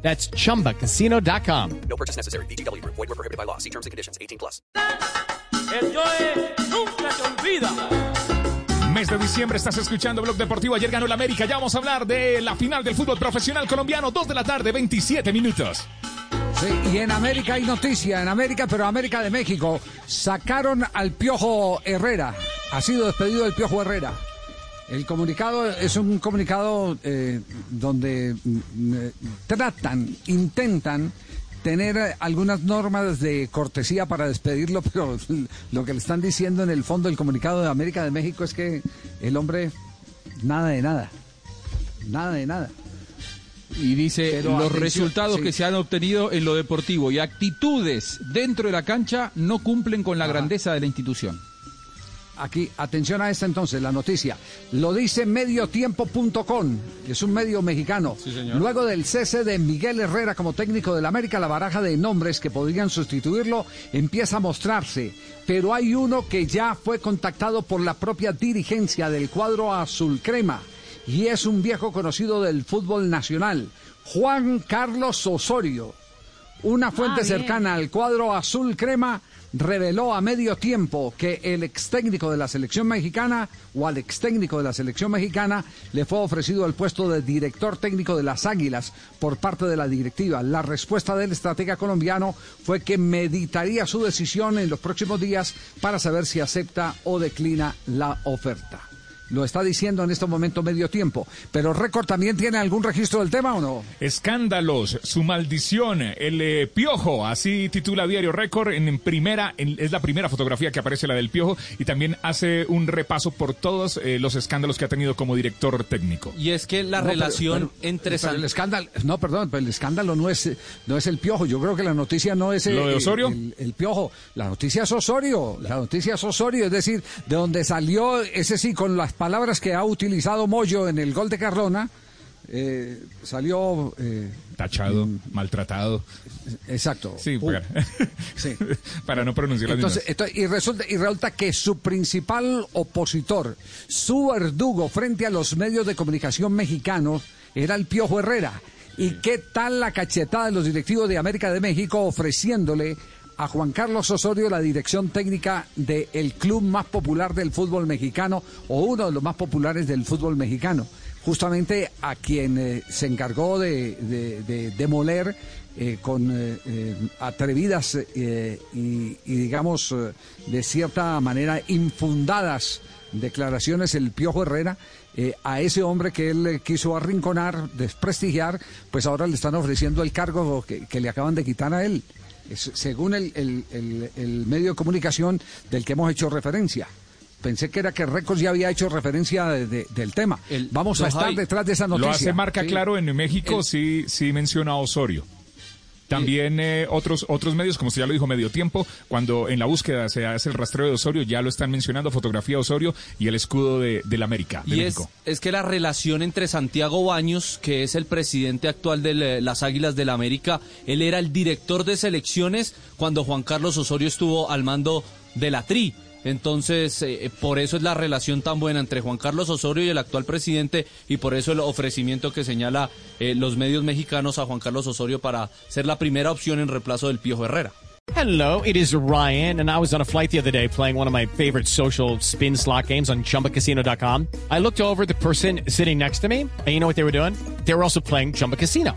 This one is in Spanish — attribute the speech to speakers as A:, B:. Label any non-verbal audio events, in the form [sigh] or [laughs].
A: That's chumbacasino.com.
B: No purchase necessary. BGW. Void were prohibited by law. See terms and conditions. 18 plus.
C: El Joe nunca se olvida.
D: Mes de diciembre estás escuchando Blog Deportivo. Ayer ganó el América. Ya vamos a hablar de la final del fútbol profesional colombiano. 2 de la tarde, 27 minutos.
E: Sí, y en América hay noticia, en América, pero América de México, sacaron al Piojo Herrera. Ha sido despedido el Piojo Herrera. El comunicado es un comunicado eh, donde mm, eh, tratan, intentan tener algunas normas de cortesía para despedirlo, [laughs] pero lo que le están diciendo en el fondo del comunicado de América de México es que el hombre nada de nada, nada de nada.
F: Y dice
E: Pero
F: los
E: atención,
F: resultados
E: sí.
F: que se han obtenido en lo deportivo y actitudes dentro de la cancha no cumplen con la
E: Ajá.
F: grandeza de la institución.
E: Aquí, atención a esta entonces, la noticia. Lo dice mediotiempo.com, es un medio mexicano. Luego del cese de Miguel Herrera como técnico del América, la baraja de nombres que podrían sustituirlo empieza a mostrarse. Pero hay uno que ya fue contactado por la propia dirigencia del cuadro azul crema. Y es un viejo conocido del fútbol nacional, Juan Carlos Osorio. Una fuente cercana al cuadro azul crema reveló a medio tiempo que el ex técnico de la selección mexicana o al ex técnico de la selección mexicana le fue ofrecido el puesto de director técnico de las Águilas por parte de la directiva. La respuesta del estratega colombiano fue que meditaría su decisión en los próximos días para saber si acepta o declina la oferta. Lo está diciendo en este momento medio tiempo. Pero Récord también tiene algún registro del tema o no?
D: Escándalos, su maldición, el eh, piojo, así titula Diario Récord. En primera, en- es la primera fotografía que aparece la del piojo y también hace un repaso por todos eh, los escándalos que ha tenido como director técnico.
G: Y es que la
E: No,
G: relación
E: pero-
G: entre
E: pero
G: San-
E: el escándalo no perdón pero el escándalo no es no es el piojo yo creo que la noticia no es
D: ¿Lo de
E: el-
D: Osorio?
E: el, el piojo la noticia es Osorio la noticia es Osorio es decir de donde salió ese sí con las palabras que ha utilizado Moyo en el gol de Carlona eh, salió eh,
D: Tachado, maltratado.
E: exacto
D: Sí,
E: Uh,
D: para, [laughs]
E: sí. [laughs]
D: para no pronunciar las
E: Entonces,
D: mismas.
E: entonces, y, resulta, y resulta que su principal opositor, su verdugo frente a los medios de comunicación mexicanos, era el Piojo Herrera. ¿Y qué tal la cachetada de los directivos de América de México ofreciéndole a Juan Carlos Osorio la dirección técnica del club más popular del fútbol mexicano o uno de los más populares del fútbol mexicano? Justamente a quien eh, se encargó de, de- de demoler eh, con eh, eh, atrevidas y, y, digamos de cierta manera infundadas declaraciones el Piojo Herrera a ese hombre que él quiso arrinconar, desprestigiar, pues ahora le están ofreciendo el cargo que le acaban de quitar a él, Es- según el, el- el- el medio de comunicación del que hemos hecho referencia. Pensé que era que Récords ya había hecho referencia de- de- del tema.
G: El-
E: Vamos a estar detrás de esa noticia.
D: Lo hace marca
E: Sí.
D: claro en México,
G: El-
D: sí, sí menciona a Osorio. También eh, otros otros medios, como usted ya lo dijo, medio tiempo, cuando en la búsqueda se hace el rastreo de Osorio, ya lo están mencionando, fotografía de Osorio y el escudo de, del América, de
G: Y es,
D: México.
G: es que la relación entre Santiago Baños, que es el presidente actual de las Águilas del la América, él era el director de selecciones cuando Juan Carlos Osorio estuvo al mando de la TRI. Entonces, eh, por eso es la relación tan buena entre Juan Carlos Osorio y el actual presidente y por eso el ofrecimiento que señala eh, los medios mexicanos a Juan Carlos Osorio para ser la primera opción en reemplazo del Piojo Herrera.
A: Hello, it is Ryan, and I was on a flight the other day playing one of my favorite social spin slot games on chumbacasino.com. I looked over the person sitting next to me, and you know what they were doing? They were also playing Chumba Casino.